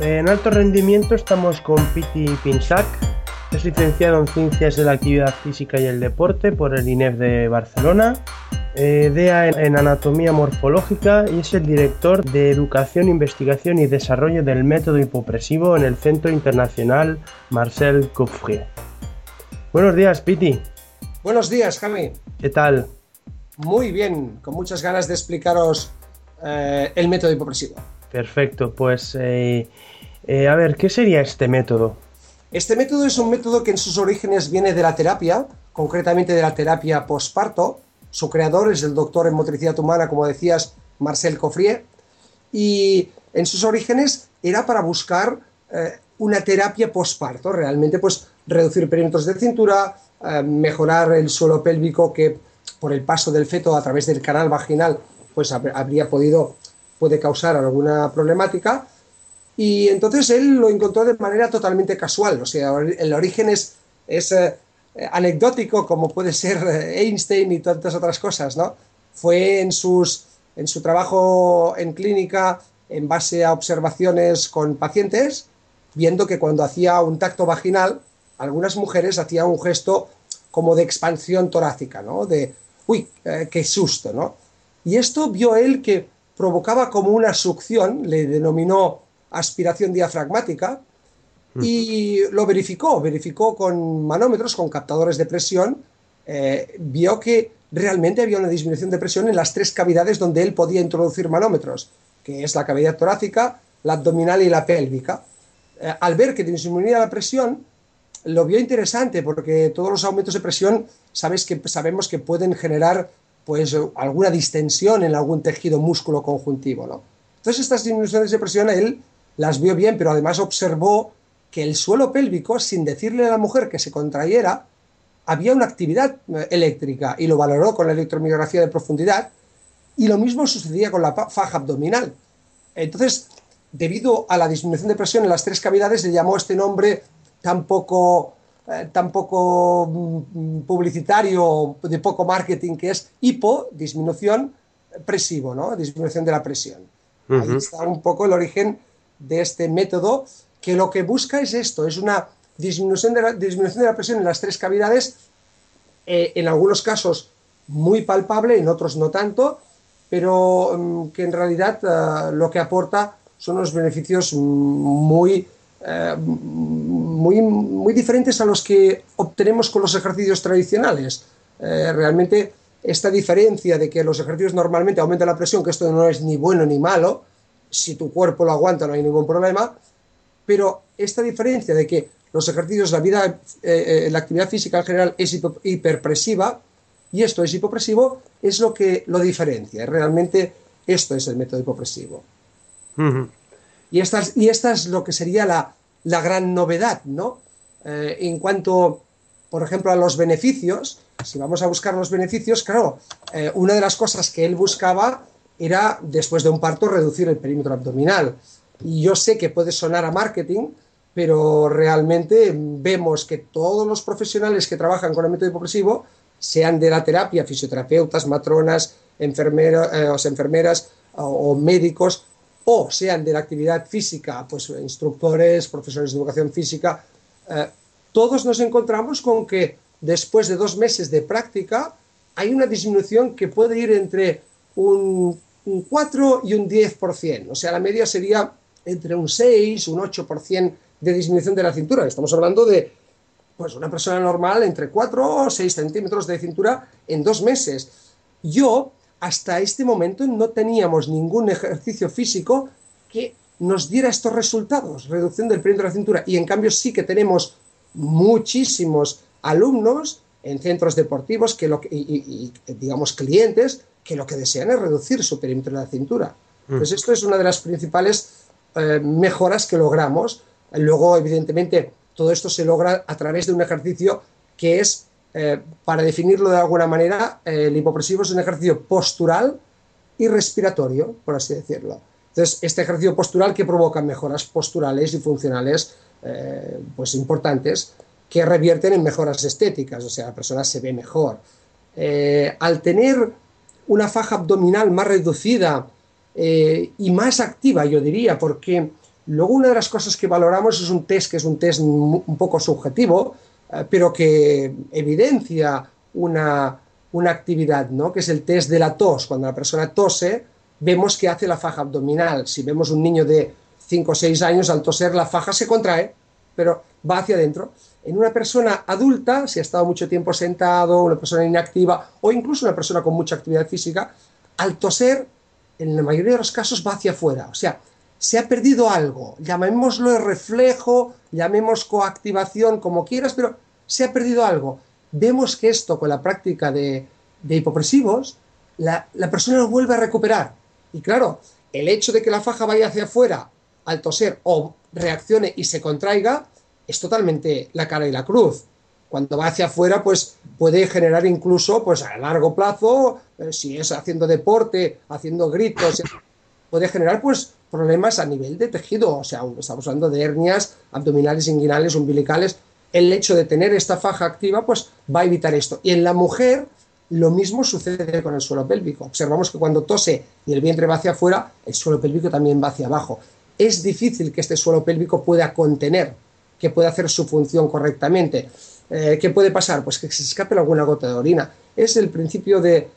En alto rendimiento estamos con Piti Pinsac, es licenciado en Ciencias de la Actividad Física y el Deporte por el INEF de Barcelona, eh, DEA en, en Anatomía Morfológica y es el director de Educación, Investigación y Desarrollo del Método Hipopresivo en el Centro Internacional Marcel Coffrier. Buenos días, Piti. Buenos días, Javi. ¿Qué tal? Muy bien, con muchas ganas de explicaros eh, el método hipopresivo. Perfecto, pues eh, eh, a ver, ¿qué sería este método? Este método es un método que en sus orígenes viene de la terapia, concretamente de la terapia posparto. Su creador es el doctor en motricidad humana, como decías, Marcel Coffrier. Y en sus orígenes era para buscar eh, una terapia posparto, realmente pues reducir perímetros de cintura, mejorar el suelo pélvico que por el paso del feto a través del canal vaginal pues hab- habría podido, puede causar alguna problemática. Y entonces él lo encontró de manera totalmente casual, o sea, el origen es, es eh, anecdótico como puede ser eh, Einstein y tantas otras cosas, ¿no? Fue en, sus, en su trabajo en clínica en base a observaciones con pacientes, viendo que cuando hacía un tacto vaginal, algunas mujeres hacían un gesto como de expansión torácica, ¿no? De, uy, eh, qué susto, ¿no? Y esto vio él que provocaba como una succión, le denominó aspiración diafragmática, y lo verificó, verificó con manómetros, con captadores de presión, eh, vio que realmente había una disminución de presión en las tres cavidades donde él podía introducir manómetros, que es la cavidad torácica, la abdominal y la pélvica. Eh, al ver que disminuía la presión, lo vio interesante porque todos los aumentos de presión sabes que, sabemos que pueden generar pues alguna distensión en algún tejido músculo conjuntivo, ¿no? Entonces estas disminuciones de presión él las vio bien, pero además observó que el suelo pélvico, sin decirle a la mujer que se contrayera, había una actividad eh, eléctrica y lo valoró con la electromiografía de profundidad y lo mismo sucedía con la faja abdominal. Entonces, debido a la disminución de presión en las tres cavidades, le llamó este nombre tan poco, eh, tan poco mm, publicitario, de poco marketing, que es hipo, disminución, presivo, ¿no? Disminución de la presión. Ahí está un poco el origen de este método, que lo que busca es esto, es una disminución de la, disminución de la presión en las tres cavidades, eh, en algunos casos muy palpable, en otros no tanto, pero mm, que en realidad eh, lo que aporta son unos beneficios mm, muy, eh, muy, muy diferentes a los que obtenemos con los ejercicios tradicionales. Eh, realmente esta diferencia de que los ejercicios normalmente aumentan la presión, que esto no es ni bueno ni malo, si tu cuerpo lo aguanta no hay ningún problema, pero esta diferencia de que los ejercicios, la vida, eh, eh, la actividad física en general es hiperpresiva y esto es hipopresivo, es lo que lo diferencia. Realmente esto es el método hipopresivo. Ujú. Y esta es, y esta es lo que sería la, la gran novedad, ¿no? Eh, en cuanto, por ejemplo, a los beneficios, si vamos a buscar los beneficios, claro, eh, una de las cosas que él buscaba era, después de un parto, reducir el perímetro abdominal. Y yo sé que puede sonar a marketing, pero realmente vemos que todos los profesionales que trabajan con el método hipopresivo, sean de la terapia, fisioterapeutas, matronas, enfermeros, eh, enfermeras o médicos, o sean de la actividad física, pues instructores, profesores de educación física, eh, todos nos encontramos con que después de dos meses de práctica hay una disminución que puede ir entre un, un 4 y un 10%. O sea, la media sería entre un 6, un 8% de disminución de la cintura. Estamos hablando de pues, una persona normal entre 4 o 6 centímetros de cintura en dos meses. Yo, hasta este momento, no teníamos ningún ejercicio físico que nos diera estos resultados, reducción del perímetro de la cintura. Y en cambio sí que tenemos muchísimos alumnos en centros deportivos que lo y, digamos clientes que lo que desean es reducir su perímetro de la cintura. Pues esto es una de las principales eh, mejoras que logramos. Luego, evidentemente, todo esto se logra a través de un ejercicio que es, eh, para definirlo de alguna manera, eh, el hipopresivo es un ejercicio postural y respiratorio, por así decirlo. Entonces, este ejercicio postural que provoca mejoras posturales y funcionales pues importantes que revierten en mejoras estéticas, o sea, la persona se ve mejor. al tener una faja abdominal más reducida eh, y más activa, yo diría, porque luego una de las cosas que valoramos es un test que es un test un poco subjetivo, eh, pero que evidencia una, una actividad, ¿no? que es el test de la tos. Cuando la persona tose, vemos que hace la faja abdominal. Si vemos un niño de 5 o 6 años, al toser la faja se contrae, pero va hacia adentro. En una persona adulta, si ha estado mucho tiempo sentado, una persona inactiva o incluso una persona con mucha actividad física, al toser en la mayoría de los casos va hacia afuera. O sea, se ha perdido algo, llamémoslo reflejo, llamemos coactivación, como quieras, pero se ha perdido algo. Vemos que esto con la práctica de, hipopresivos, la, la, persona lo vuelve a recuperar. Y claro, el hecho de que la faja vaya hacia afuera al toser o reaccione y se contraiga, es totalmente la cara y la cruz cuando va hacia afuera, pues puede generar incluso, pues a largo plazo, eh, si es haciendo deporte, haciendo gritos, puede generar pues problemas a nivel de tejido, o sea, estamos hablando de hernias abdominales, inguinales, umbilicales. El hecho de tener esta faja activa, pues va a evitar esto. Y en la mujer, lo mismo sucede con el suelo pélvico. Observamos que cuando tose y el vientre va hacia afuera, el suelo pélvico también va hacia abajo. Es difícil que este suelo pélvico pueda contener, que pueda hacer su función correctamente. Eh, ¿Qué puede pasar? Pues que se escape alguna gota de orina. Es el principio de,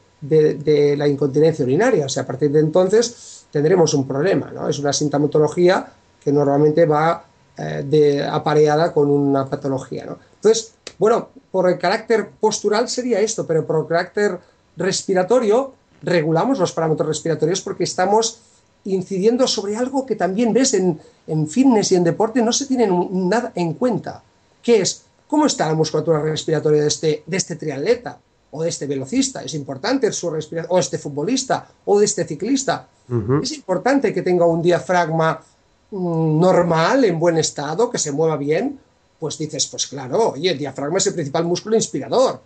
la incontinencia urinaria. O sea, a partir de entonces tendremos un problema. ¿no? Es una sintomatología que normalmente va eh, apareada con una patología. ¿no? Entonces, bueno, por el carácter postural sería esto, pero por el carácter respiratorio regulamos los parámetros respiratorios porque estamos incidiendo sobre algo que también ves en, en fitness y en deporte, no se tiene nada en cuenta, que es ¿Cómo está la musculatura respiratoria de este, de este triatleta? O de este velocista, es importante su respiración, o este futbolista, o de este ciclista. Es importante que tenga un diafragma mm, normal, en buen estado, que se mueva bien. Pues dices, pues claro, oye, el diafragma es el principal músculo inspirador.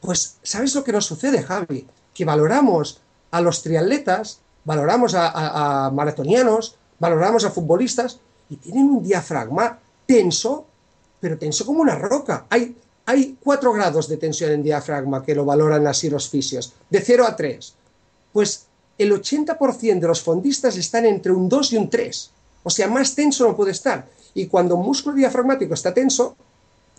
Pues, ¿sabes lo que nos sucede, Javi? Que valoramos a los triatletas, valoramos a, a maratonianos, valoramos a futbolistas y tienen un diafragma tenso pero tenso como una roca. Hay, hay 4 grados de tensión en diafragma que lo valoran así los fisios, de 0 a 3. Pues el 80% de los fondistas están entre un 2 y un 3. O sea, más tenso no puede estar. Y cuando un músculo diafragmático está tenso,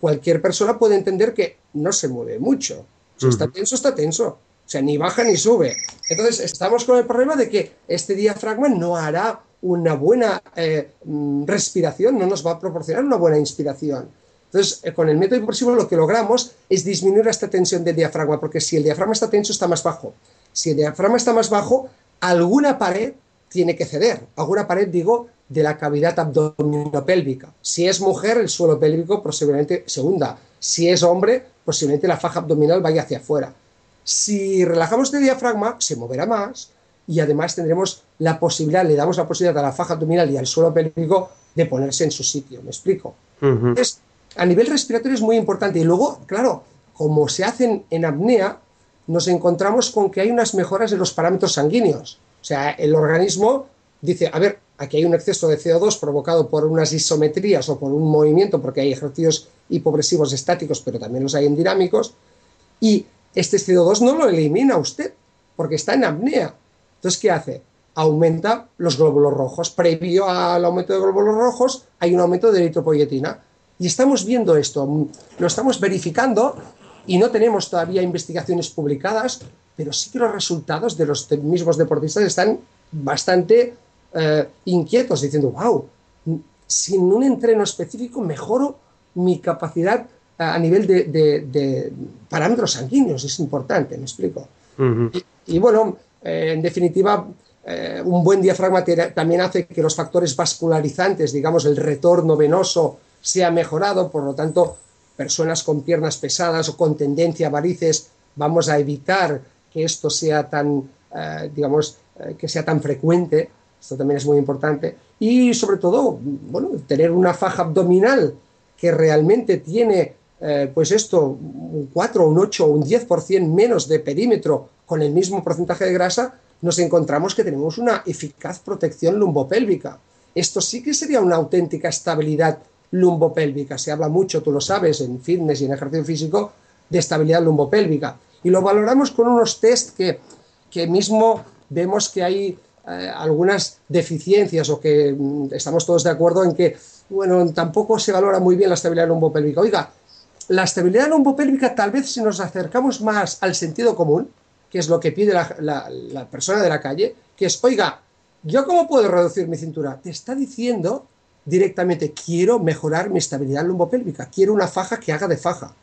cualquier persona puede entender que no se mueve mucho. Si está tenso, está tenso. O sea, ni baja ni sube. Entonces, estamos con el problema de que este diafragma no hará una buena eh, mm, respiración, no nos va a proporcionar una buena inspiración. Entonces, eh, con el método hipopresivo lo que logramos es disminuir esta tensión del diafragma, porque si el diafragma está tenso, está más bajo. Si el diafragma está más bajo, alguna pared tiene que ceder. Alguna pared, digo, de la cavidad abdominopélvica. Si es mujer, el suelo pélvico posiblemente se hunda. Si es hombre, posiblemente la faja abdominal vaya hacia afuera. Si relajamos el diafragma, se moverá más, y además tendremos la posibilidad, le damos la posibilidad a la faja abdominal y al suelo pélvico de ponerse en su sitio, ¿me explico? A nivel respiratorio es muy importante y luego, claro, como se hacen en apnea, nos encontramos con que hay unas mejoras en los parámetros sanguíneos. O sea, el organismo dice, a ver, aquí hay un exceso de CO2 provocado por unas isometrías o por un movimiento, porque hay ejercicios hipopresivos estáticos, pero también los hay en dinámicos, y este CO2 no lo elimina usted, porque está en apnea. Entonces, ¿qué hace? Aumenta los glóbulos rojos. Previo al aumento de glóbulos rojos hay un aumento de eritropoyetina. Y estamos viendo esto, lo estamos verificando y no tenemos todavía investigaciones publicadas, pero sí que los resultados de los mismos deportistas están bastante eh, inquietos, diciendo, wow, sin un entreno específico mejoro mi capacidad a nivel de, parámetros sanguíneos, es importante, me explico. y, bueno, eh, en definitiva, eh, un buen diafragma también hace que los factores vascularizantes, digamos, el retorno venoso sea mejorado, por lo tanto, personas con piernas pesadas o con tendencia a varices, vamos a evitar que esto sea tan, eh, digamos, eh, que sea tan frecuente, esto también es muy importante, y sobre todo, bueno, tener una faja abdominal que realmente tiene, pues esto, un 4, un 8 o un 10% menos de perímetro con el mismo porcentaje de grasa, nos encontramos que tenemos una eficaz protección lumbopélvica. Esto sí que sería una auténtica estabilidad lumbopélvica. Se habla mucho, tú lo sabes, en fitness y en ejercicio físico, de estabilidad lumbopélvica. Y lo valoramos con unos test que, que mismo vemos que hay eh, algunas deficiencias o que mm, estamos todos de acuerdo en que, bueno, tampoco se valora muy bien la estabilidad lumbopélvica. Oiga, la estabilidad lumbopélvica tal vez si nos acercamos más al sentido común, que es lo que pide la, persona de la calle, que es, oiga, ¿yo cómo puedo reducir mi cintura? Te está diciendo directamente, quiero mejorar mi estabilidad lumbopélvica, quiero una faja que haga de faja.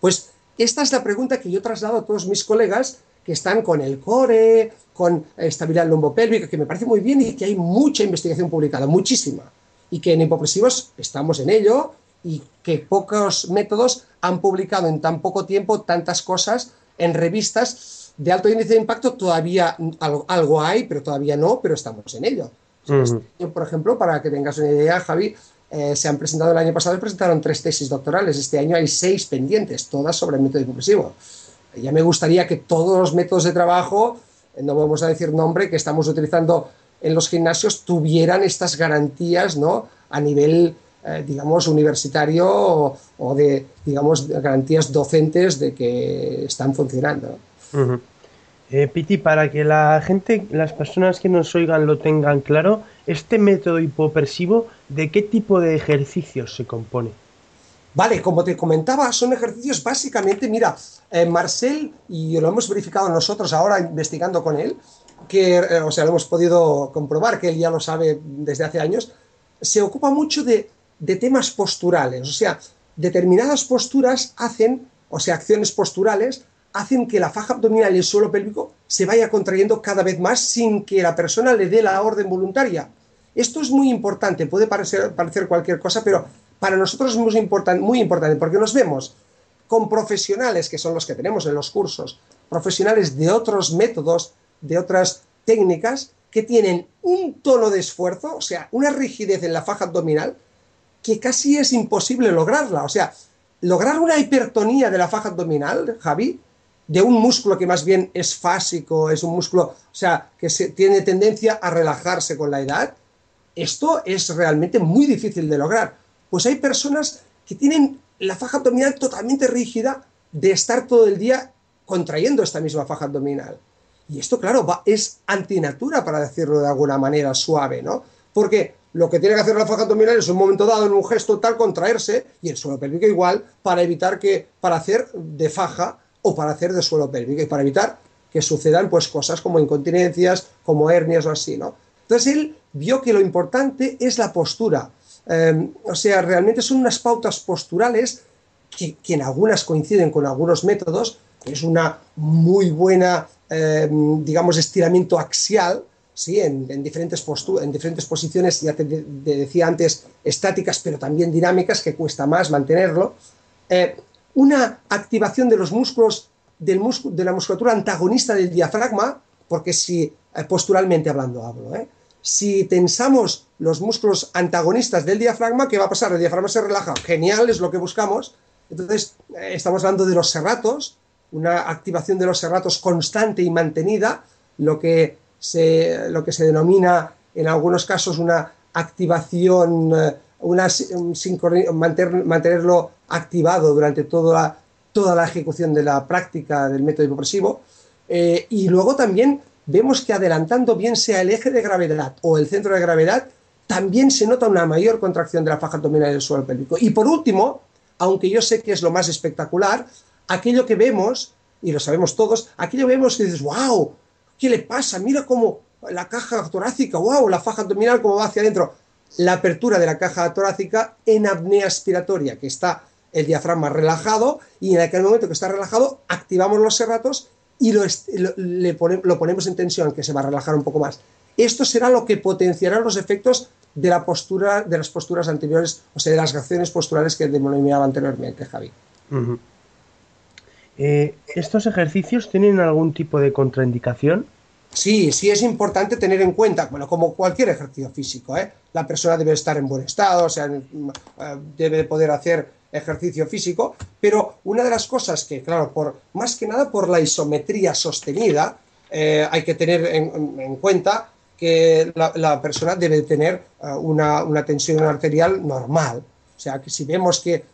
Pues esta es la pregunta que yo traslado a todos mis colegas que están con el core, con estabilidad lumbopélvica, que me parece muy bien y que hay mucha investigación publicada, muchísima. Y que en hipopresivos estamos en ello y que pocos métodos han publicado en tan poco tiempo tantas cosas en revistas de alto índice de impacto todavía algo, hay, pero todavía no, pero estamos en ello. Este por ejemplo, para que tengas una idea, Javi, eh, se han presentado el año pasado, presentaron tres tesis doctorales. Este año hay seis pendientes, todas sobre el método hipopresivo. Ya me gustaría que todos los métodos de trabajo, eh, no vamos a decir nombre, que estamos utilizando en los gimnasios, tuvieran estas garantías ¿no? a nivel, eh, digamos, universitario o, o, de, digamos, garantías docentes de que están funcionando. Eh, Piti, para que la gente, las personas que nos oigan lo tengan claro, este método hipopresivo, ¿de qué tipo de ejercicios se compone? Vale, como te comentaba, son ejercicios básicamente, mira, eh, Marcel, y lo hemos verificado nosotros ahora investigando con él, que, eh, o sea, lo hemos podido comprobar, que él ya lo sabe desde hace años, se ocupa mucho de, de temas posturales, o sea, determinadas posturas hacen, o sea, acciones posturales, hacen que la faja abdominal y el suelo pélvico se vaya contrayendo cada vez más sin que la persona le dé la orden voluntaria. Esto es muy importante, puede parecer, parecer cualquier cosa, pero para nosotros es muy, muy importante porque nos vemos con profesionales, que son los que tenemos en los cursos, profesionales de otros métodos, de otras técnicas, que tienen un tono de esfuerzo, o sea, una rigidez en la faja abdominal, que casi es imposible lograrla. O sea, lograr una hipertonía de la faja abdominal, Javi, de un músculo que más bien es fásico, es un músculo, o sea, que se, tiene tendencia a relajarse con la edad, esto es realmente muy difícil de lograr. Pues hay personas que tienen la faja abdominal totalmente rígida de estar todo el día contrayendo esta misma faja abdominal. Y esto, claro, va, es antinatura, para decirlo de alguna manera suave, ¿no? Porque lo que tiene que hacer la faja abdominal es un momento dado, en un gesto tal, contraerse, y el suelo pélvico igual, para evitar que, para hacer de faja, o para hacer de suelo pélvico y para evitar que sucedan pues cosas como incontinencias, como hernias o así, ¿no? Entonces él vio que lo importante es la postura. Em, o sea, realmente son unas pautas posturales que, en algunas coinciden con algunos métodos. Es una muy buena, em, digamos, estiramiento axial, ¿sí? En, diferentes en diferentes posiciones, ya te, decía antes, estáticas, pero también dinámicas, que cuesta más mantenerlo. Eh, una activación de los músculos del de la musculatura antagonista del diafragma, porque si eh, posturalmente hablando hablo, ¿eh? si tensamos los músculos antagonistas del diafragma, ¿qué va a pasar? El diafragma se relaja, genial, es lo que buscamos. Entonces, eh, estamos hablando de los serratos, una activación de los serratos constante y mantenida, lo que se, lo que se denomina en algunos casos una activación una, mantenerlo activado durante toda, toda la ejecución de la práctica del método hipopresivo. Eh, y luego también vemos que adelantando bien sea el eje de gravedad o el centro de gravedad, también se nota una mayor contracción de la faja abdominal del suelo pélvico. Y por último, aunque yo sé que es lo más espectacular, aquello que vemos, y lo sabemos todos, aquello vemos que dices, wow, ¿qué le pasa? Mira cómo la caja torácica, wow, la faja abdominal cómo va hacia adentro la apertura de la caja torácica en apnea aspiratoria, que está el diafragma relajado y en aquel momento que está relajado activamos los serratos y lo, lo, le ponemos en tensión, que se va a relajar un poco más. Esto será lo que potenciará los efectos de, la postura, de las posturas anteriores, o sea, de las acciones posturales que denominaba anteriormente, Javi. Eh, ¿Estos ejercicios tienen algún tipo de contraindicación? Sí, sí es importante tener en cuenta, bueno, como cualquier ejercicio físico, ¿eh? la persona debe estar en buen estado, o sea, debe poder hacer ejercicio físico, pero una de las cosas que, claro, por, más que nada por la isometría sostenida, eh, hay que tener en, en cuenta que la, persona debe tener uh, una, tensión arterial normal. O sea, que si vemos que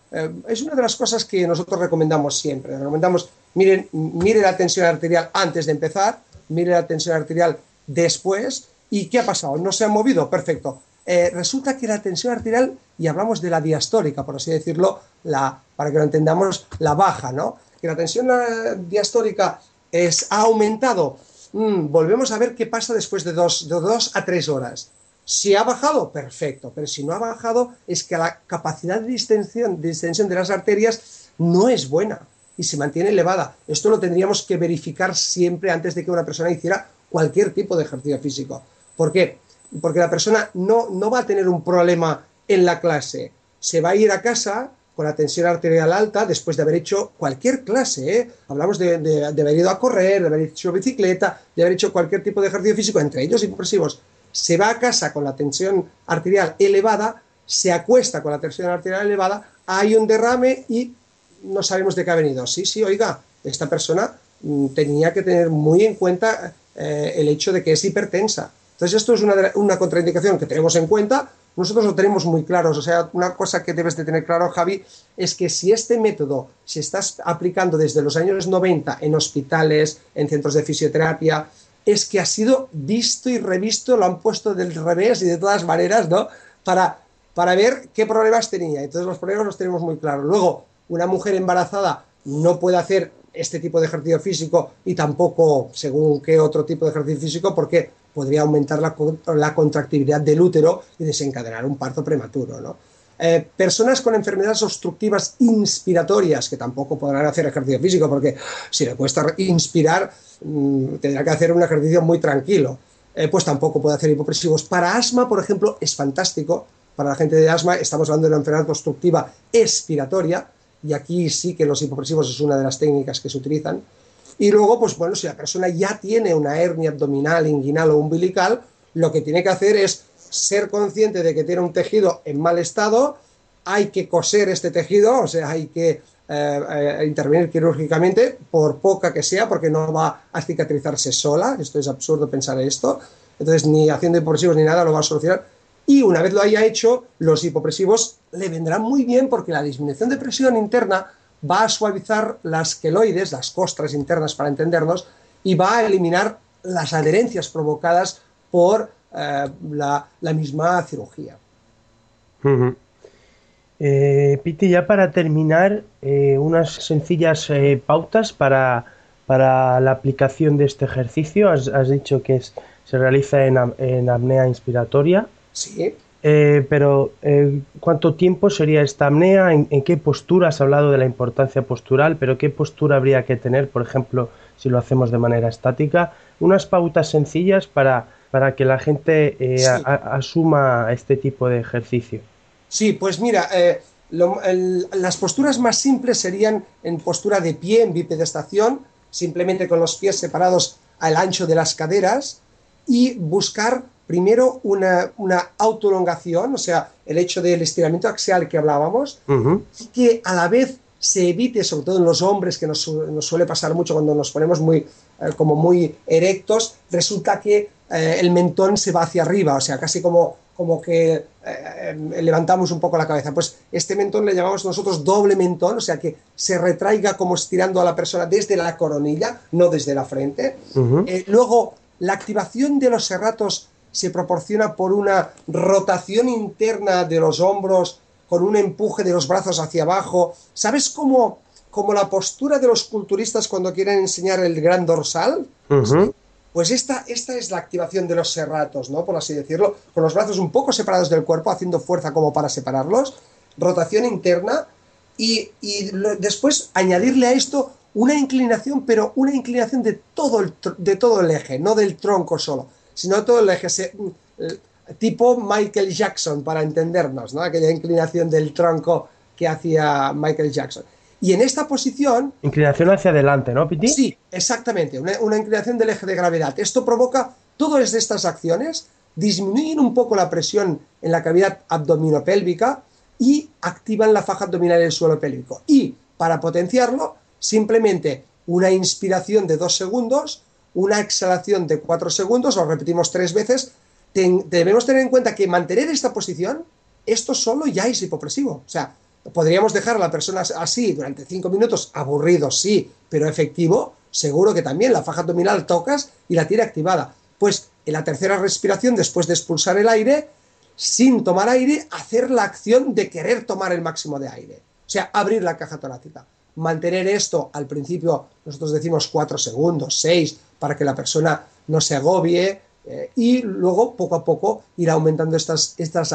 es una de las cosas que nosotros recomendamos siempre. Recomendamos, miren, mire la tensión arterial antes de empezar, mire la tensión arterial después. ¿Y qué ha pasado? ¿No se ha movido? Perfecto. Eh, resulta que la tensión arterial, y hablamos de la diastólica, por así decirlo, la, para que lo entendamos, la baja, ¿no? Que la tensión uh, diastólica es, ha aumentado mm, volvemos a ver qué pasa después de dos, de dos a tres horas. Si ha bajado, perfecto, pero si no ha bajado, es que la capacidad de distensión, de distensión de las arterias no es buena y se mantiene elevada. Esto lo tendríamos que verificar siempre antes de que una persona hiciera cualquier tipo de ejercicio físico. ¿Por qué? Porque la persona no, no va a tener un problema en la clase. Se va a ir a casa con la tensión arterial alta después de haber hecho cualquier clase. ¿eh? Hablamos de, de, de, haber ido a correr, de haber hecho bicicleta, de haber hecho cualquier tipo de ejercicio físico, entre ellos hipopresivos. Se va a casa con la tensión arterial elevada, se acuesta con la tensión arterial elevada, hay un derrame y no sabemos de qué ha venido. Sí, sí, oiga, esta persona mmm, tenía que tener muy en cuenta eh, el hecho de que es hipertensa. Entonces, esto es una, una contraindicación que tenemos en cuenta, nosotros lo tenemos muy claros. O sea, una cosa que debes de tener claro, Javi, es que si este método se está aplicando desde los años 90 en hospitales, en centros de fisioterapia, es que ha sido visto y revisto, lo han puesto del revés y de todas maneras, ¿no? Para, para ver qué problemas tenía. Entonces los problemas los tenemos muy claros. Luego, una mujer embarazada no puede hacer este tipo de ejercicio físico y tampoco según qué otro tipo de ejercicio físico porque podría aumentar la, la del útero y desencadenar un parto prematuro. ¿no? Eh, personas con enfermedades obstructivas inspiratorias, que tampoco podrán hacer ejercicio físico, porque si le cuesta inspirar, mmm, tendrá que hacer un ejercicio muy tranquilo, eh, pues tampoco puede hacer hipopresivos. Para asma, por ejemplo, es fantástico. Para la gente de asma, estamos hablando de una enfermedad obstructiva expiratoria, y aquí sí que los hipopresivos es una de las técnicas que se utilizan. Y luego, pues bueno, si la persona ya tiene una hernia abdominal, inguinal o umbilical, lo que tiene que hacer es ser consciente de que tiene un tejido en mal estado, hay que coser este tejido, o sea, hay que eh, eh, intervenir quirúrgicamente, por poca que sea, porque no va a cicatrizarse sola, esto es absurdo pensar esto, entonces ni haciendo hipopresivos ni nada lo va a solucionar, y una vez lo haya hecho, los hipopresivos le vendrán muy bien porque la disminución de presión interna va a suavizar las queloides, las costras internas para entendernos, y va a eliminar las adherencias provocadas por eh, la, misma cirugía. Uh Piti, ya para terminar, eh, unas sencillas pautas para, para, la aplicación de este ejercicio. Has, dicho que se realiza en apnea inspiratoria. Sí. Eh, pero, eh, ¿cuánto tiempo sería esta apnea? ¿En, ¿En, qué postura? Has hablado de la importancia postural, pero ¿qué postura habría que tener, por ejemplo, si lo hacemos de manera estática? Unas pautas sencillas para, para que la gente eh, sí. a, asuma este tipo de ejercicio. Sí, pues mira, eh, lo, el, las posturas más simples serían en postura de pie, en bipedestación, simplemente con los pies separados al ancho de las caderas y buscar primero una, una autolongación, o sea, el hecho del estiramiento axial que hablábamos, uh -huh. y que a la vez se evite, sobre todo en los hombres, que nos, nos suele pasar mucho cuando nos ponemos muy, eh, como muy erectos, resulta que eh, el mentón se va hacia arriba, o sea, casi como, como que eh, levantamos un poco la cabeza. Pues este mentón le llamamos nosotros doble mentón, o sea, que se retraiga como estirando a la persona desde la coronilla, no desde la frente. Uh -huh. luego, la activación de los serratos se proporciona por una rotación interna de los hombros, con un empuje de los brazos hacia abajo. ¿Sabes cómo, como la postura de los culturistas cuando quieren enseñar el gran dorsal? Uh -huh. Pues esta, esta es la activación de los serratos, ¿no? Por así decirlo, con los brazos un poco separados del cuerpo, haciendo fuerza como para separarlos, rotación interna y, y después añadirle a esto una inclinación, pero una inclinación de todo el, de todo el eje, no del tronco solo, sino todo el eje. tipo Michael Jackson, para entendernos, ¿no? aquella inclinación del tronco que hacía Michael Jackson. Y en esta posición... Inclinación hacia adelante, ¿no, Piti? Sí, exactamente, una, una inclinación del eje de gravedad. Esto provoca todas estas acciones, disminuyen un poco la presión en la cavidad abdominopélvica y activan la faja abdominal del suelo pélvico. Y para potenciarlo, simplemente una inspiración de dos segundos, una exhalación de cuatro segundos, lo repetimos tres veces. debemos tener en cuenta que mantener esta posición, esto solo ya es hipopresivo. O sea, podríamos dejar a la persona así durante cinco minutos, aburrido, sí, pero efectivo, seguro que también la faja abdominal tocas y la tiene activada. Pues en la tercera respiración, después de expulsar el aire, sin tomar aire, hacer la acción de querer tomar el máximo de aire. O sea, abrir la caja torácica. Mantener esto al principio, nosotros decimos cuatro segundos, seis, para que la persona no se agobie eh, y luego poco a poco ir aumentando estas, estas.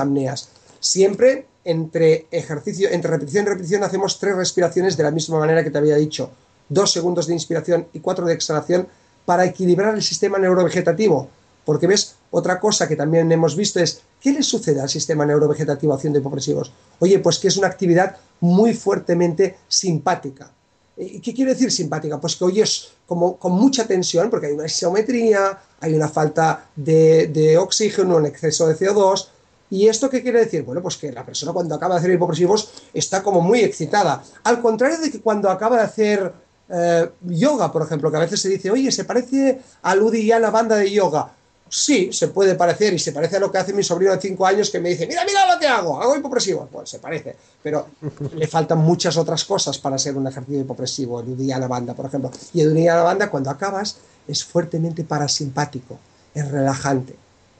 Siempre entre ejercicio, entre repetición y repetición hacemos tres respiraciones de la misma manera que te había dicho. Dos segundos de inspiración y cuatro de exhalación para equilibrar el sistema neurovegetativo. Porque ves, otra cosa que también hemos visto es, ¿qué le sucede al sistema neurovegetativo haciendo hipopresivos? Oye, pues que es una actividad muy fuertemente simpática. ¿Y qué quiere decir simpática? Pues que hoy es como con mucha tensión, porque hay una isometría, hay una falta de, de oxígeno, un exceso de CO2, ¿Y esto qué quiere decir? Bueno, pues que la persona cuando acaba de hacer hipopresivos está como muy excitada. Al contrario de que cuando acaba de hacer eh, yoga, por ejemplo, que a veces se dice, oye, se parece a Ludi y a la banda de yoga. Sí, se puede parecer y se parece a lo que hace mi sobrino de 5 años que me dice, mira, mira lo que hago, hago hipopresivo. Pues se parece, pero le faltan muchas otras cosas para ser un ejercicio hipopresivo, el la banda, por ejemplo. Y el la banda, cuando acabas, es fuertemente parasimpático, es relajante.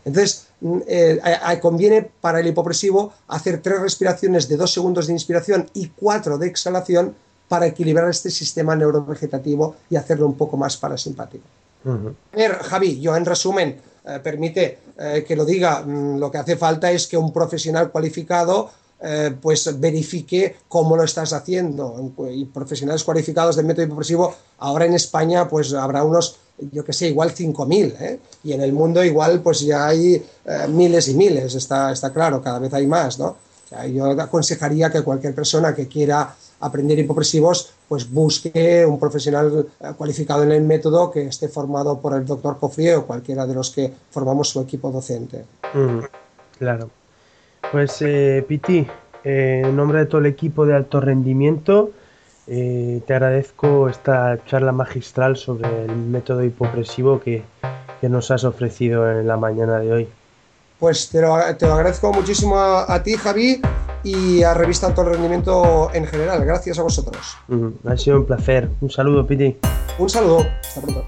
Entonces, mm, eh, conviene para el hipopresivo hacer tres respiraciones de dos segundos de inspiración y cuatro de exhalación para equilibrar este sistema neurovegetativo y hacerlo un poco más parasimpático. A ver, Javi, yo en resumen, eh, permite eh, que lo diga, mm, lo que hace falta es que un profesional cualificado eh, pues verifique cómo lo estás haciendo. Y profesionales cualificados del método hipopresivo, ahora en España pues habrá unos, yo que sé, igual 5.000, y en el mundo igual pues ya hay miles y miles, está, está claro, cada vez hay más, ¿no? yo aconsejaría que cualquier persona que quiera aprender hipopresivos, pues busque un profesional eh, cualificado en el método que esté formado por el doctor Cofrie o cualquiera de los que formamos su equipo docente. claro. Pues eh, Piti, eh, en nombre de todo el equipo de alto rendimiento, te agradezco esta charla magistral sobre el método hipopresivo que, nos has ofrecido en la mañana de hoy. Pues te lo, agradezco muchísimo a ti, Javi, y a Revista Alto Rendimiento en general. Gracias a vosotros. ha sido un placer. Un saludo, Piti. Un saludo. Hasta pronto.